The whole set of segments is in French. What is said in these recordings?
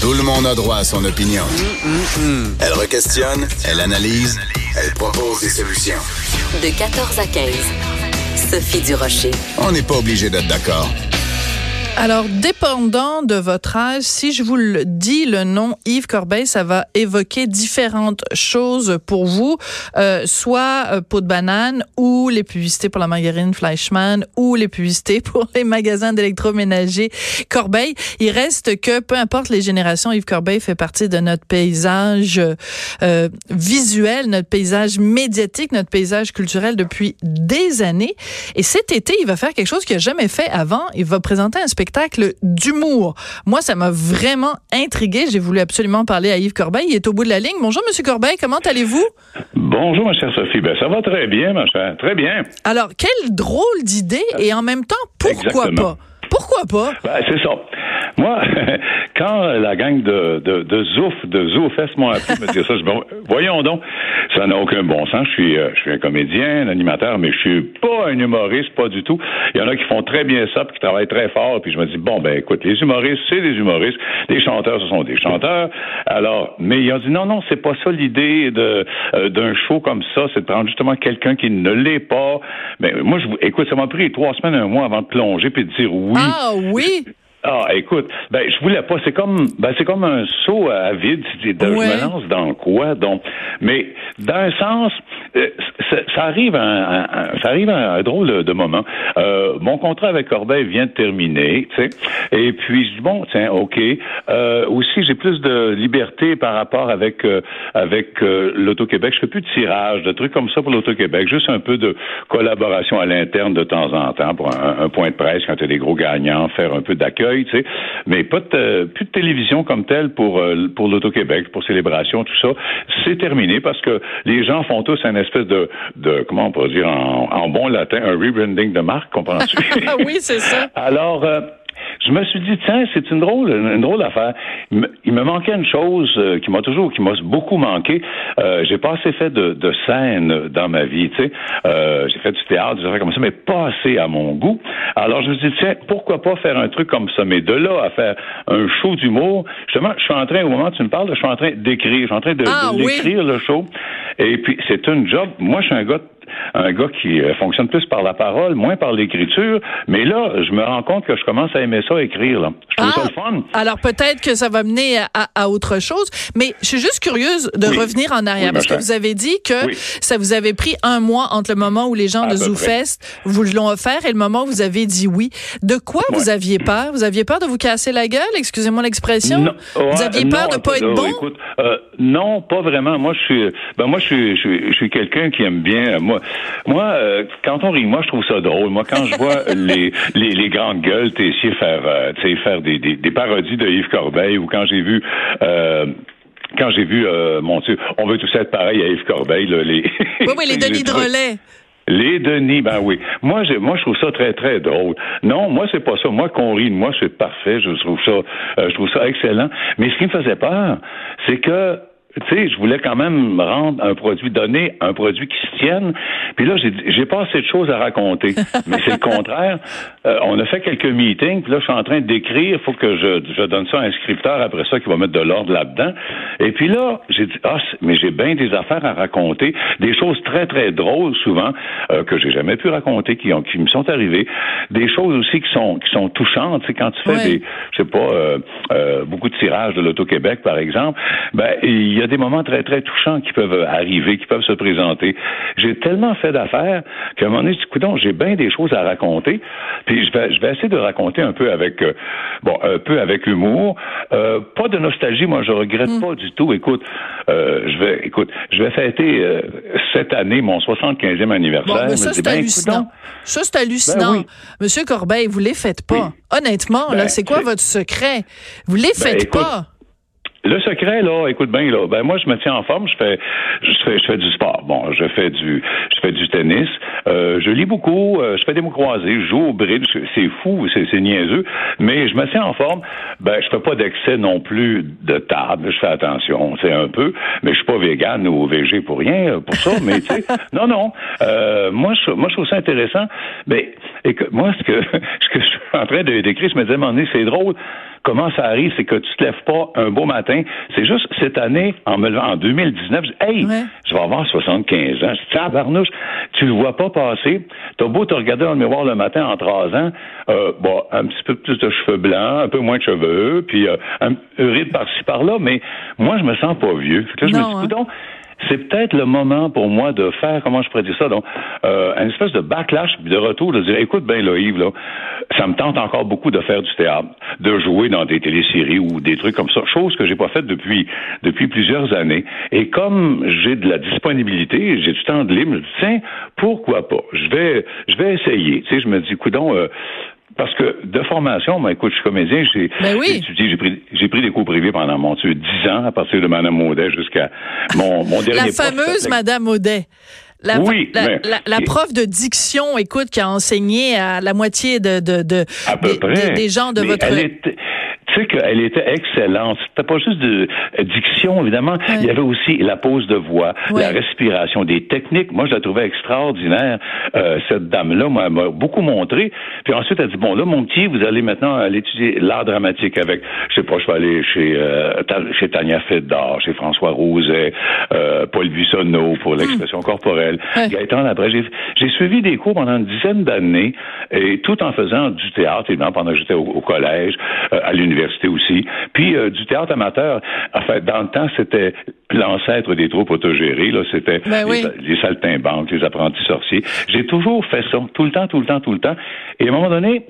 Tout le monde a droit à son opinion. Elle requestionne, elle analyse, elle propose des solutions. De 14 à 15. Sophie Durocher. On n'est pas obligé d'être d'accord. Alors, dépendant de votre âge, si je vous le dis, le nom Yves Corbeil, ça va évoquer différentes choses pour vous, euh, soit euh, peau de banane ou les publicités pour la margarine Fleischmann ou les publicités pour les magasins d'électroménager Corbeil. Il reste que, peu importe les générations, Yves Corbeil fait partie de notre paysage euh, visuel, notre paysage médiatique, notre paysage culturel depuis des années. Et cet été, il va faire quelque chose qu'il n'a jamais fait avant. Il va présenter un spectacle d'humour. Moi, ça m'a vraiment intrigué. J'ai voulu absolument parler à Yves Corbeil. Il est au bout de la ligne. Bonjour, Monsieur Corbeil. Comment allez-vous? Bonjour, ma chère Sophie. Ben, ça va très bien, ma chère. Très bien. Alors, quelle drôle d'idée et en même temps, pourquoi pas? Pourquoi pas? Ben, c'est ça. Moi, quand la gang de, de, de Zouf, de Zoufest m'ont appelé me dire ça, je me voyons donc, ça n'a aucun bon sens. Je suis, euh, je suis un comédien, un animateur, mais je suis pas un humoriste, pas du tout. Il y en a qui font très bien ça, puis qui travaillent très fort, puis je me dis, bon, ben écoute, les humoristes, c'est des humoristes, les chanteurs, ce sont des chanteurs. Alors, mais ils ont dit, non, non, c'est pas ça l'idée de euh, d'un show comme ça, c'est de prendre justement quelqu'un qui ne l'est pas. Mais moi, je, écoute, ça m'a pris trois semaines, un mois avant de plonger, puis de dire oui. Ah oui? Ah, écoute, ben je voulais pas. C'est comme, ben c'est comme un saut à vide. Si je me lance dans quoi Donc, mais d'un sens, euh, ça, arrive, à, ça arrive à un drôle de moment. Euh, mon contrat avec Corbeil vient de terminer, tu sais, et puis je dis bon, tiens, ok. Euh, aussi, j'ai plus de liberté par rapport avec avec l'Auto-Québec. Je fais plus de tirage, de trucs comme ça pour l'Auto-Québec. Juste un peu de collaboration à l'interne de temps en temps pour un, un point de presse quand il y a des gros gagnants, faire un peu d'accueil mais pas de, plus de télévision comme telle pour euh, pour l'Auto-Québec, pour célébration, tout ça. C'est terminé parce que les gens font tous un espèce de, de comment on pourrait dire en, bon latin, un rebranding de marque, comprends-tu? oui, c'est ça. Alors, euh, je me suis dit, tiens, c'est une drôle, une drôle affaire. Il me, manquait une chose euh, qui m'a toujours, qui m'a beaucoup manqué. Euh, j'ai pas assez fait de, de scène dans ma vie, tu sais. Euh, j'ai fait du théâtre, des affaires comme ça, mais pas assez à mon goût. Alors je me suis dit, tiens, pourquoi pas faire un truc comme ça? Mais de là à faire un show d'humour, justement, je suis en train, au moment où tu me parles, je suis en train d'écrire, je suis en train de, ah d'écrire le show. Et puis, c'est un job. Moi, je suis un gars un gars qui euh, fonctionne plus par la parole, moins par l'écriture. Mais là, je me rends compte que je commence à aimer ça, écrire. Là. Je trouve ça le ah! fun. Alors peut-être que ça va mener à, autre chose. Mais je suis juste curieuse de revenir en arrière parce que vous avez dit que ça vous avait pris un mois entre le moment où les gens de ZooFest vous l'ont offert et le moment où vous avez dit oui. De quoi vous aviez peur? Vous aviez peur de vous casser la gueule? Excusez-moi l'expression. vous aviez peur de pas être bon? Écoute, euh, non, pas vraiment. Moi, je suis, ben moi, je suis, je suis, quelqu'un qui aime bien. Moi, moi, euh, quand on rit, moi, je trouve ça drôle. Moi, quand je vois les, les, les, grandes gueules Tessier faire, euh, faire des, des, des, parodies de Yves Corbeil, ou quand j'ai vu euh, quand j'ai vu, mon Dieu, on veut tous être pareil à Yves Corbeil, là, les... Oui, oui, les Denis Drolet. Les Denis, ben oui. Moi, je, moi, je trouve ça très, très drôle. Non, moi, c'est pas ça. Moi, qu'on rit de moi, c'est parfait. Je trouve ça, je trouve ça excellent. Mais ce qui me faisait peur, c'est que tu sais, je voulais quand même rendre un produit donné, un produit qui se tienne. Puis là, j'ai pas assez de choses à raconter. Mais c'est le contraire. Euh, on a fait quelques meetings, puis là, je suis en train d'écrire. Il faut que je, je, donne ça à un scripteur après ça qui va mettre de l'ordre là-dedans. Et puis là, j'ai dit, ah, mais j'ai bien des affaires à raconter, des choses très, très drôles souvent, euh, que j'ai jamais pu raconter, qui, ont, qui me sont arrivées. Des choses aussi qui sont, qui sont touchantes. sais, quand tu fais des, je sais pas, euh, euh, beaucoup de tirages de l'Auto-Québec, par exemple, ben, il il y a des moments très, très touchants qui peuvent arriver, qui peuvent se présenter. J'ai tellement fait d'affaires qu'à un moment donné, dis, j'ai bien des choses à raconter. Puis je vais, je vais essayer de raconter un peu avec, euh, bon, un peu avec humour. Euh, pas de nostalgie, moi, je regrette mm. pas du tout. Écoute, euh, je vais, écoute, je vais fêter cette année mon 75e anniversaire. Bon, ça, c'est ben, hallucinant. ça, c'est hallucinant. Ben Monsieur Corbeil, vous les faites pas. Honnêtement, là, ben, c'est quoi votre secret? Vous les faites pas. Le secret, là, écoute bien, là, ben moi, je me tiens en forme, je fais, je fais, je fais du sport. Bon, je fais du, je fais du tennis, euh, je lis beaucoup, euh, je fais des mots croisés, je joue au bridge, c'est fou, c'est niaiseux, mais je me tiens en forme. Ben, je fais pas d'excès non plus de table, je fais attention, c'est un peu, mais je suis pas vegan ou végé pour rien, euh, pour ça, mais tu sais, non, non. Euh, moi, je, moi, je trouve ça intéressant. Mais, et que, moi, ce que, ce que je suis en train de décrire, je me disais, c'est drôle. Comment ça arrive, c'est que tu te lèves pas un beau matin. C'est juste cette année, en me levant en 2019, je dis, hey, je vais avoir 75 ans. Je dis, barnouche, tu le vois pas passer. T'as beau te regarder dans le miroir le matin en trois ans, euh, bon, un petit peu plus de cheveux blancs, un peu moins de cheveux, puis euh, un, ride par-ci par-là, mais moi, je me sens pas vieux. Fait que je me dis, hein c'est peut-être le moment pour moi de faire, comment je pourrais dire ça, donc, euh, une espèce de backlash, de retour, de dire, écoute, ben là, là, ça me tente encore beaucoup de faire du théâtre, de jouer dans des téléséries ou des trucs comme ça, chose que j'ai pas faite depuis, depuis plusieurs années. Et comme j'ai de la disponibilité, j'ai du temps de libre, je me dis, tiens, pourquoi pas? Je vais, je vais essayer. Tu sais, je me dis, coudon, euh, parce que de formation, ben, écoute, je suis comédien, j'ai ben étudié, j'ai pris, j'ai pris des cours privés pendant mon Dieu, dix ans, à partir de Mme Audet jusqu'à mon, mon dernier La fameuse Mme Audet. La, oui, la, prof de diction, écoute, qui a enseigné à la moitié de, de, de des, gens de votre tu sais qu'elle était excellente. C'était pas juste de diction, évidemment. Il y avait aussi la pose de voix, la respiration, des techniques. Moi, je la trouvais extraordinaire. Euh, cette dame-là m'a beaucoup montré. Puis ensuite, elle a dit, bon, là, mon petit, vous allez maintenant aller étudier l'art dramatique avec, je sais pas, je vais aller chez, euh, chez Tania Feddar, chez François Roset, euh, Paul Buissonneau pour l'expression hmm. corporelle. Gaëtan après, j'ai suivi des cours pendant une dizaine d'années, et tout en faisant du théâtre, évidemment, pendant que j'étais au, au, collège, euh, à l'université aussi. Puis euh, du théâtre amateur, enfin, dans le temps, c'était l'ancêtre des troupes autogérées, là, c'était ben les, les, saltimbanques, les apprentis sorciers. J'ai toujours fait ça, tout le temps, tout le temps, tout le temps. Et à un moment donné,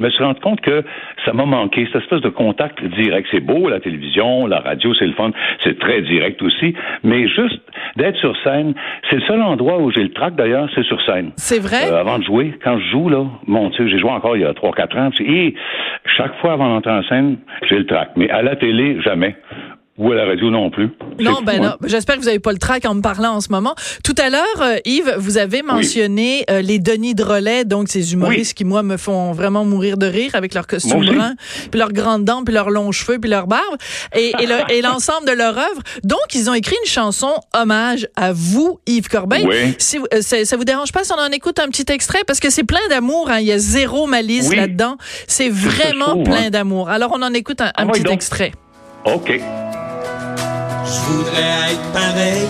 me suis rendu compte que ça m'a manqué, cette espèce de contact direct. C'est beau, la télévision, la radio, c'est le fun, c'est très direct aussi, mais juste d'être sur scène, c'est le seul endroit où j'ai le trac d'ailleurs, c'est sur scène. C'est vrai? Euh, avant de jouer, quand je joue, là, mon Dieu, j'ai joué encore il y a 3-4 ans, et chaque fois avant d'entrer en scène, j'ai le trac. Mais à la télé, jamais ou à la radio non plus. Non, ben non. Hein. J'espère que vous n'avez pas le trac en me parlant en ce moment. Tout à l'heure, euh, Yves, vous avez mentionné euh, les Denis Drolet, donc ces humoristes qui, moi, me font vraiment mourir de rire avec leurs costumes bruns, puis leurs grandes dents, puis leurs longs cheveux, puis leur barbe, et, et l'ensemble de leur œuvre. Donc, ils ont écrit une chanson hommage à vous, Yves Corbeil. Si, euh, ça vous dérange pas si on en écoute un petit extrait? Parce que c'est plein d'amour, hein. il y a zéro malice là-dedans. C'est vraiment plein d'amour. Alors, on en écoute un, ah petit extrait. OK. Je voudrais être pareil,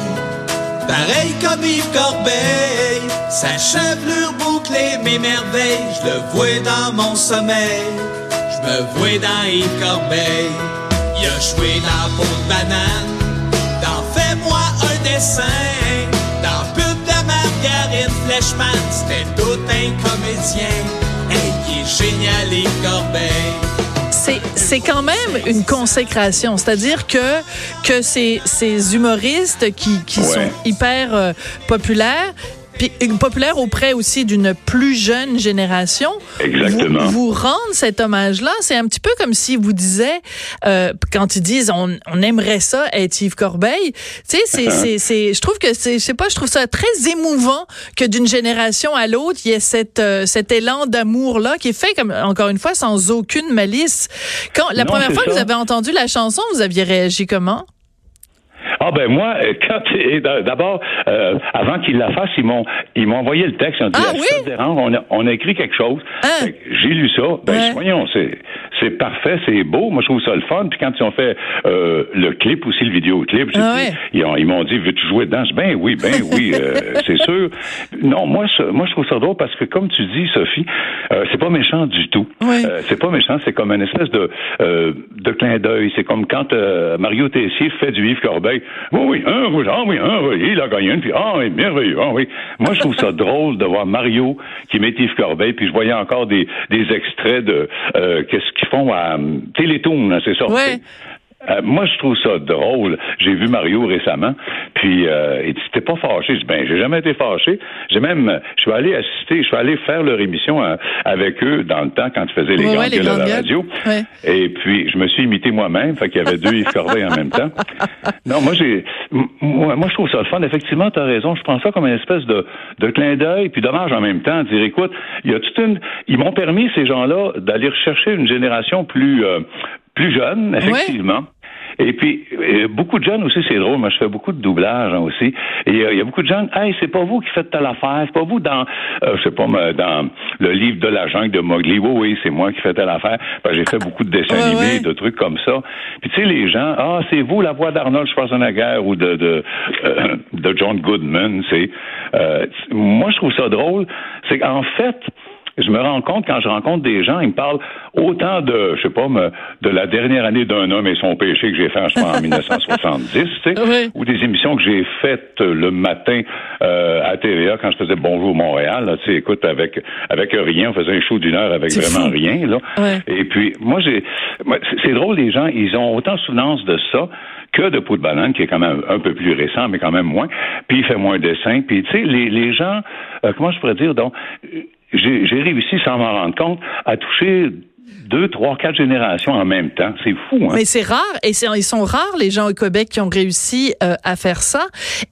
pareil comme Yves Corbeil. Sa chevelure bouclée m'émerveille, je le vois dans mon sommeil. Je me vois dans Yves Corbeil. Il a joué dans peau de banane, dans Fais-moi un dessin. Dans Pub de Marguerite Fleshman, c'était tout un comédien. Hey, il est génial Yves Corbeil c'est quand même une consécration. C'est-à-dire que, que ces, ces humoristes qui, qui sont hyper euh, populaires, puis populaire auprès aussi d'une plus jeune génération. Exactement. Vous, vous rendre cet hommage-là, c'est un petit peu comme si vous disiez, euh, quand ils disent on, on, aimerait ça être Yves Corbeil, tu sais, c'est, uh-huh. c'est, je trouve que c'est, je sais pas, je trouve ça très émouvant que d'une génération à l'autre, il y ait cette, euh, cet élan d'amour-là qui est fait, comme encore une fois, sans aucune malice. Quand la première fois que vous avez entendu la chanson, vous aviez réagi comment? Ah ben moi, euh, quand d'abord, euh, avant qu'ils la fassent, ils m'ont ils m'ont envoyé le texte. Ils ont dit ah, oui? on, a, on a écrit quelque chose. Ah. J'ai lu ça. Ben voyons, c'est c'est parfait, c'est beau. Moi, je trouve ça le fun. Puis quand ils ont fait euh, le clip aussi, le vidéoclip, ah, ils, m'ont dit veux-tu jouer dedans? Ben oui, ben oui, c'est sûr. Non, moi, je, moi, je trouve ça drôle parce que comme tu dis, Sophie, c'est pas méchant du tout. c'est pas méchant. C'est comme une espèce de de clin d'œil. C'est comme quand Mario Tessier fait du Yves Corbeil. Oui, oui, un oui, ah oui, un oui, il a gagné une, puis ah oui, merveilleux, ah oui. Moi, je trouve ça drôle de voir Mario qui met Yves Corbeil, puis je voyais encore des, des extraits de euh, qu'est-ce qu'ils font à Télétoon, hein, c'est ça. Ouais. Euh, moi, je trouve ça drôle. J'ai vu Mario récemment, puis euh, il dit T'es pas fâché? Je dis Ben, j'ai jamais été fâché. J'ai même, je suis allé assister, je suis allé faire leur émission euh, avec eux dans le temps quand ils faisaient les Ouais, grandes ouais, gueules à la radio. Ouais. Et puis, je me suis imité moi-même, fait qu'il y avait deux Yves Corbeil en même temps. Non, moi, j'ai, moi, moi, je trouve ça le fun. Effectivement, tu as raison. Je prends ça comme une espèce de, de clin d'œil, puis dommage en même temps, dire, écoute, il y a toute une, ils m'ont permis, ces gens-là, d'aller rechercher une génération plus, euh, plus jeune, effectivement. Et puis, euh, beaucoup de jeunes aussi, c'est drôle, moi je fais beaucoup de doublage hein, aussi. Et euh, il y a beaucoup de jeunes, hey, c'est pas vous qui faites telle affaire, c'est pas vous dans, euh, je sais pas, dans le livre de la jungle de Mowgli, oui, oui, c'est moi qui fais telle affaire. Ben, j'ai fait beaucoup de dessins Ouais, animés, ouais. de trucs comme ça. Puis tu sais, les gens, ah, c'est vous la voix d'Arnold Schwarzenegger ou de de, euh, de John Goodman, c'est, moi je trouve ça drôle, c'est qu'en fait, je me rends compte quand je rencontre des gens, ils me parlent autant de, je sais pas, me- de la dernière année d'un homme et son péché que j'ai fait, je pense, en 1970, tu sais, Oui. ou des émissions que j'ai faites euh, le matin euh, à TVA quand je faisais Bonjour Montréal. Là, tu sais, écoute, avec avec rien, on faisait un show d'une heure avec vraiment fou. rien. Là. Ouais. Et puis, moi, j'ai, c'est- drôle, les gens, ils ont autant souvenance de ça que de peau de banane, qui est quand même un peu plus récent, mais quand même moins. Puis il fait moins de dessin. Puis tu sais, les, les gens, euh, comment je pourrais dire, donc, j'ai réussi, sans m'en rendre compte, à toucher deux, trois, quatre générations en même temps. C'est fou, hein? Mais c'est rare, et ils sont rares les gens au Québec qui ont réussi euh, à faire ça.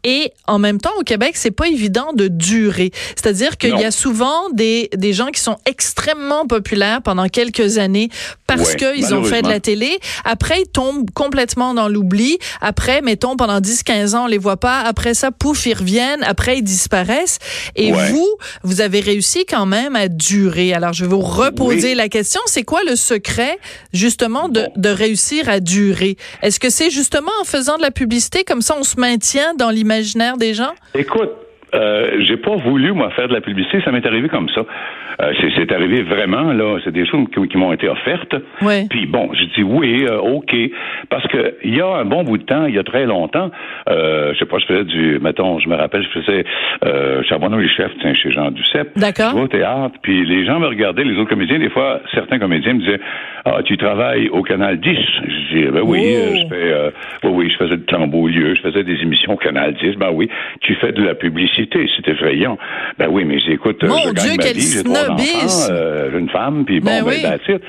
Et en même temps, au Québec, c'est pas évident de durer. C'est-à-dire qu'il y a souvent des des gens qui sont extrêmement populaires pendant quelques années parce Ouais, qu'ils ont fait de la télé. Après, ils tombent complètement dans l'oubli. Après, mettons pendant 10-15 ans, on les voit pas. Après ça, pouf, ils reviennent. Après, ils disparaissent. Et Ouais. vous, vous avez réussi quand même à durer. Alors, je vais vous reposer Oui. la question. C'est quoi le secret, justement, de, de réussir à durer? Est-ce que c'est justement en faisant de la publicité, comme ça, on se maintient dans l'imaginaire des gens? Écoute, euh, j'ai pas voulu moi faire de la publicité, ça m'est arrivé comme ça. Euh, c'est, c'est arrivé vraiment là, c'est des choses qui, qui m'ont été offertes. Ouais. Puis bon, j'ai dit oui, euh, ok, parce que il y a un bon bout de temps, il y a très longtemps, euh, je sais pas, je faisais du, mettons, je me rappelle, je faisais euh, Charbonneau les chefs, tiens, chez Jean Duceppe. D'accord. Je au théâtre, puis les gens me regardaient, les autres comédiens, des fois, certains comédiens me disaient, ah, tu travailles au Canal 10. Je dis, ben oui, Oh. euh, je fais, euh, oui, oui, je faisais de Clambeau-Lieu, je faisais des émissions au Canal 10. Ben oui, tu fais de la publicité, c'est effrayant. Ben oui, mais j'écoute, euh, Mon je gagne Dieu, ma quel vie, j'ai trois snobisme. enfants, euh, j'ai une femme, puis bon, Ben ben, oui. it.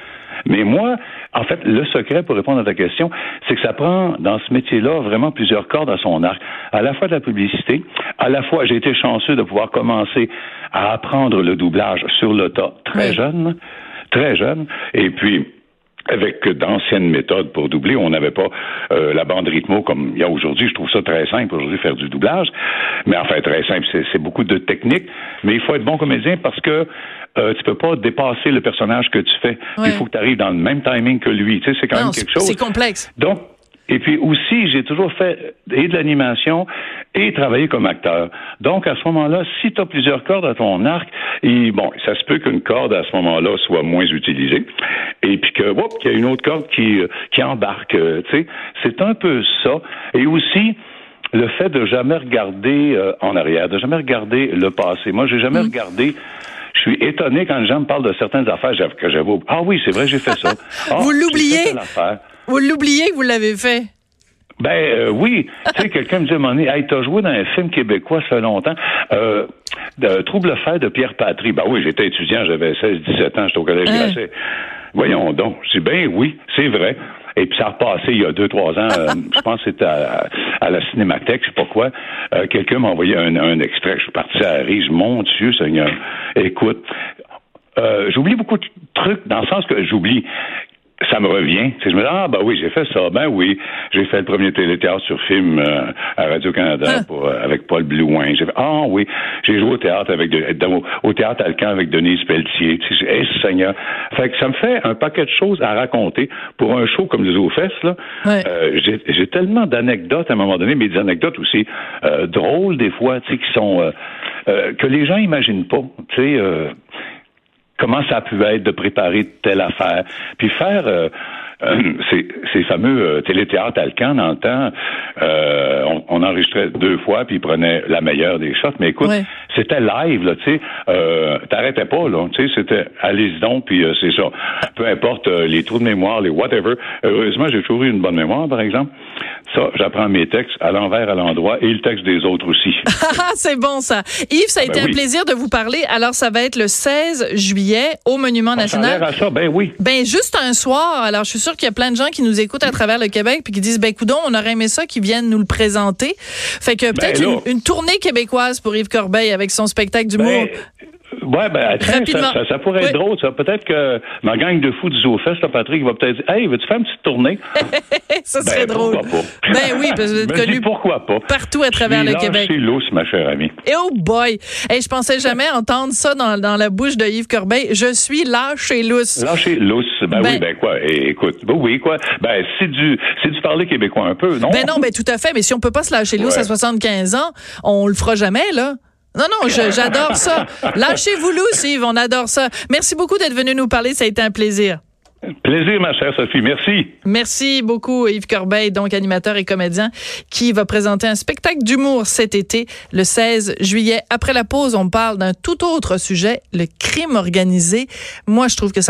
Mais moi, en fait, le secret pour répondre à ta question, c'est que ça prend dans ce métier-là vraiment plusieurs cordes à son arc. À la fois de la publicité, à la fois, j'ai été chanceux de pouvoir commencer à apprendre le doublage sur le tas très Oui. jeune, très jeune, et puis avec d'anciennes méthodes pour doubler. On n'avait pas euh, la bande rythmo comme il y a aujourd'hui. Je trouve ça très simple aujourd'hui faire du doublage. Mais enfin, très simple, c'est, beaucoup de technique. Mais il faut être bon comédien parce que euh, tu peux pas dépasser le personnage que tu fais. Ouais. Il faut que tu arrives dans le même timing que lui. Tu sais, c'est quand Non, même quelque chose. c'est complexe. Donc, et puis aussi, j'ai toujours fait et de l'animation et travaillé comme acteur. Donc, à ce moment-là, si tu as plusieurs cordes à ton arc, et bon, ça se peut qu'une corde à ce moment-là soit moins utilisée, et puis que, whoop, qu'il y a une autre corde qui, euh, qui embarque, euh, tu sais. C'est un peu ça. Et aussi, le fait de jamais regarder euh, en arrière, de jamais regarder le passé. Moi, j'ai jamais regardé. Je suis étonné quand les gens me parlent de certaines affaires que j'avais. Ah oui, c'est vrai, j'ai fait ça. Ah, Vous l'oubliez? Vous l'oubliez que vous l'avez fait? Ben euh, oui, tu sais, quelqu'un me dit à un moment donné, hey, t'as joué dans un film québécois, ça fait longtemps, euh, de Trouble fait de Pierre Patry. Ben oui, j'étais étudiant, j'avais 16, 17 ans, j'étais au collège Hein? Voyons donc. Je dis, ben oui, c'est vrai. Et puis ça a repassé il y a deux, trois ans, euh, je pense que c'était à, à la Cinémathèque, je sais pas quoi. Euh, quelqu'un m'a envoyé un, un extrait, je suis parti à rire, mon Dieu Seigneur. Écoute, euh, j'oublie beaucoup de trucs dans le sens que j'oublie. Ça me revient. Tu sais, je me dis, ah, ben oui, j'ai fait ça. Ben oui, j'ai fait le premier téléthéâtre sur film euh, à Radio-Canada Hein? pour, euh, avec Paul Blouin. J'ai fait, ah oui, j'ai joué au théâtre avec de- dans- au théâtre Alcan avec Denise Pelletier. Tu sais, hey, Seigneur. Fait que ça me fait un paquet de choses à raconter pour un show comme les Fesses, là. Ouais. Euh, j'ai, j'ai tellement d'anecdotes à un moment donné, mais des anecdotes aussi euh, drôles des fois, tu sais, qui sont euh, euh, que les gens imaginent pas. Tu sais, euh, comment ça a pu être de préparer telle affaire, puis faire euh, euh, ces, ces fameux euh, téléthéâtres Alcan dans le temps, euh, on, on enregistrait deux fois, puis ils prenaient la meilleure des shots. Mais écoute, Ouais. C'était live, là, tu sais. Euh, T'arrêtais pas, là. Tu sais, c'était allez-y donc, puis euh, c'est ça. Peu importe euh, les trous de mémoire, les whatever. Heureusement, j'ai toujours eu une bonne mémoire, par exemple. Ça, j'apprends mes textes à l'envers, à l'endroit, et le texte des autres aussi. Ah, c'est bon ça. Yves, ça a été Ben un oui. plaisir de vous parler. Alors, ça va être le 16 juillet au Monument a National. à ça, ben oui. Ben juste un soir. Alors je suis sûre qu'il y a plein de gens qui nous écoutent à travers le Québec puis qui disent ben coudon, on aurait aimé ça qu'ils viennent nous le présenter. Fait que peut-être Ben là. une, une tournée québécoise pour Yves Corbeil avec son spectacle d'humour? Ben, ouais, ben, attends, ça, ça, ça pourrait être drôle, ça. Peut-être que ma gang de fous du ZooFest, là, Patrick, va peut-être dire, hey, veux-tu faire une petite tournée? ça serait ben, drôle. pourquoi pas? Ben oui, parce que vous êtes dis connu pourquoi pas? partout à travers Je le suis Québec. lâché lousse, ma chère amie. Et oh boy, hey, je pensais jamais entendre ça dans, dans la bouche de Yves Corbeil. Je suis lâche et lousse. Lâcher lousse, ben, Ben- oui, ben quoi, eh, écoute, ben oui, quoi, ben c'est du, c'est du parler québécois un peu, non? Ben non, ben tout à fait. Mais si on peut pas se lâcher lousse Ouais. à 75 ans, on le fera jamais, là. Non, non, j'adore ça. Lâchez-vous lousse, Yves, on adore ça. Merci beaucoup d'être venu nous parler, ça a été un plaisir. Plaisir, ma chère Sophie, merci. Merci beaucoup, Yves Corbeil, donc animateur et comédien, qui va présenter un spectacle d'humour cet été, le 16 juillet. Après la pause, on parle d'un tout autre sujet, le crime organisé. Moi, je trouve que ça